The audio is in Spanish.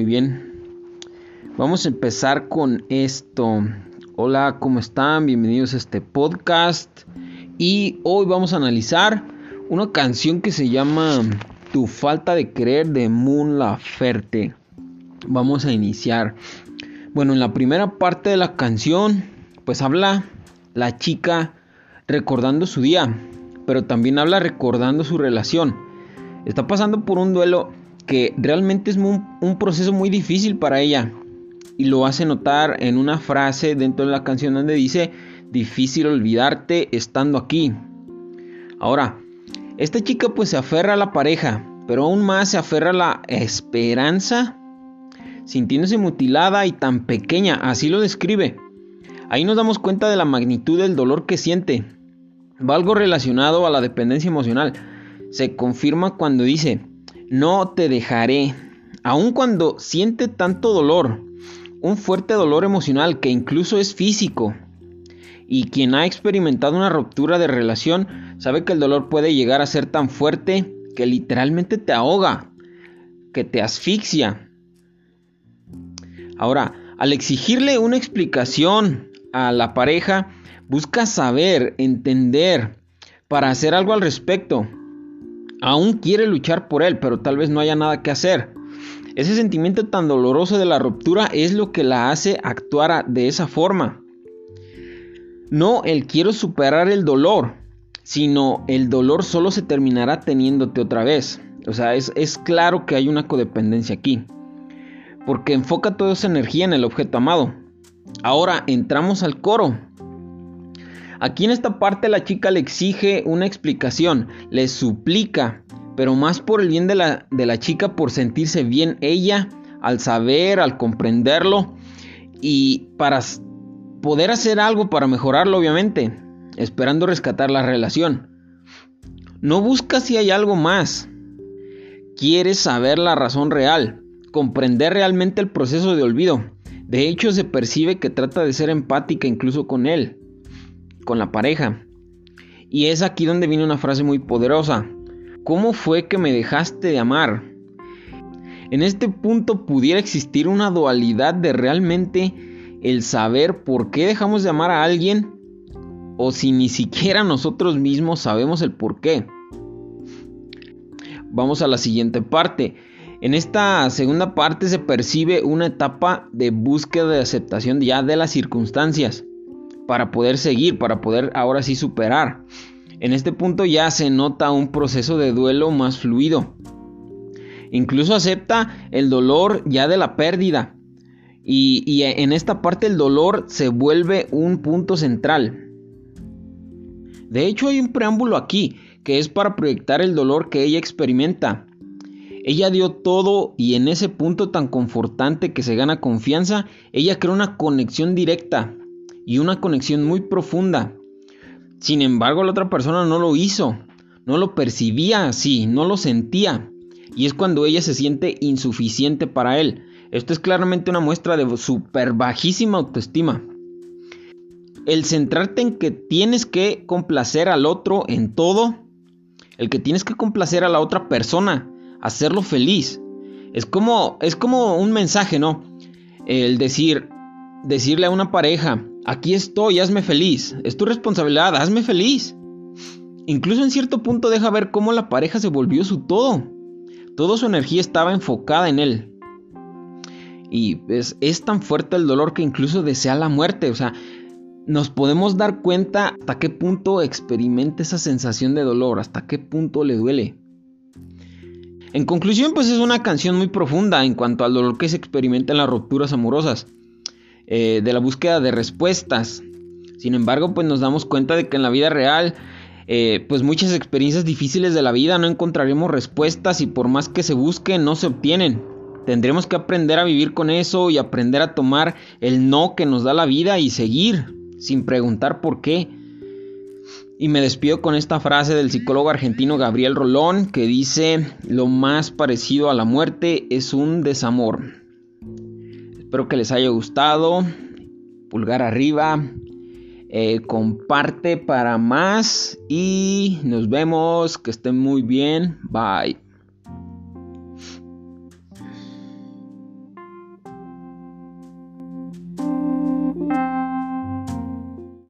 Muy bien. Vamos a empezar con esto. Hola, ¿cómo están? Bienvenidos a este podcast. Y hoy vamos a analizar una canción que se llama Tu falta de creer de Moon Laferte. Vamos a iniciar. Bueno, en la primera parte de la canción, pues habla la chica recordando su día, pero también habla recordando su relación. Está pasando por un duelo que realmente es un proceso muy difícil para ella. Y lo hace notar en una frase dentro de la canción donde dice, difícil olvidarte estando aquí. Ahora, esta chica pues se aferra a la pareja, pero aún más se aferra a la esperanza, sintiéndose mutilada y tan pequeña, así lo describe. Ahí nos damos cuenta de la magnitud del dolor que siente. Va algo relacionado a la dependencia emocional. Se confirma cuando dice, no te dejaré. Aun cuando siente tanto dolor, un fuerte dolor emocional que incluso es físico. Y quien ha experimentado una ruptura de relación sabe que el dolor puede llegar a ser tan fuerte que literalmente te ahoga, que te asfixia. Ahora, al exigirle una explicación a la pareja, busca saber, entender, para hacer algo al respecto. Aún quiere luchar por él, pero tal vez no haya nada que hacer. Ese sentimiento tan doloroso de la ruptura es lo que la hace actuar de esa forma. No el quiero superar el dolor, sino el dolor solo se terminará teniéndote otra vez. O sea, es, es claro que hay una codependencia aquí. Porque enfoca toda esa energía en el objeto amado. Ahora entramos al coro. Aquí en esta parte la chica le exige una explicación, le suplica, pero más por el bien de la, de la chica, por sentirse bien ella, al saber, al comprenderlo y para poder hacer algo para mejorarlo, obviamente, esperando rescatar la relación. No busca si hay algo más. Quieres saber la razón real, comprender realmente el proceso de olvido. De hecho, se percibe que trata de ser empática incluso con él, con la pareja. Y es aquí donde viene una frase muy poderosa. ¿Cómo fue que me dejaste de amar? En este punto pudiera existir una dualidad de realmente el saber por qué dejamos de amar a alguien o si ni siquiera nosotros mismos sabemos el por qué. Vamos a la siguiente parte. En esta segunda parte se percibe una etapa de búsqueda de aceptación ya de las circunstancias para poder seguir, para poder ahora sí superar. En este punto ya se nota un proceso de duelo más fluido. Incluso acepta el dolor ya de la pérdida. Y, en esta parte el dolor se vuelve un punto central. De hecho hay un preámbulo aquí que es para proyectar el dolor que ella experimenta. Ella dio todo y en ese punto tan confortante que se gana confianza, ella creó una conexión directa y una conexión muy profunda. Sin embargo, la otra persona no lo hizo, no lo percibía así, no lo sentía. Y es cuando ella se siente insuficiente para él. Esto es claramente una muestra de super bajísima autoestima. El centrarte en que tienes que complacer al otro en todo, el que tienes que complacer a la otra persona, hacerlo feliz. Es como es como un mensaje, ¿no? El decir decirle a una pareja, aquí estoy, hazme feliz. Es tu responsabilidad, hazme feliz. Incluso en cierto punto deja ver cómo la pareja se volvió su todo. Toda su energía estaba enfocada en él. Y es, es tan fuerte el dolor que incluso desea la muerte. O sea, nos podemos dar cuenta hasta qué punto experimenta esa sensación de dolor, hasta qué punto le duele. En conclusión, pues es una canción muy profunda en cuanto al dolor que se experimenta en las rupturas amorosas. Eh, de la búsqueda de respuestas. Sin embargo, pues nos damos cuenta de que en la vida real, eh, pues muchas experiencias difíciles de la vida no encontraremos respuestas y por más que se busquen no se obtienen. Tendremos que aprender a vivir con eso y aprender a tomar el no que nos da la vida y seguir sin preguntar por qué. Y me despido con esta frase del psicólogo argentino Gabriel Rolón que dice, lo más parecido a la muerte es un desamor. Espero que les haya gustado. Pulgar arriba. Eh, comparte para más. Y nos vemos. Que estén muy bien. Bye.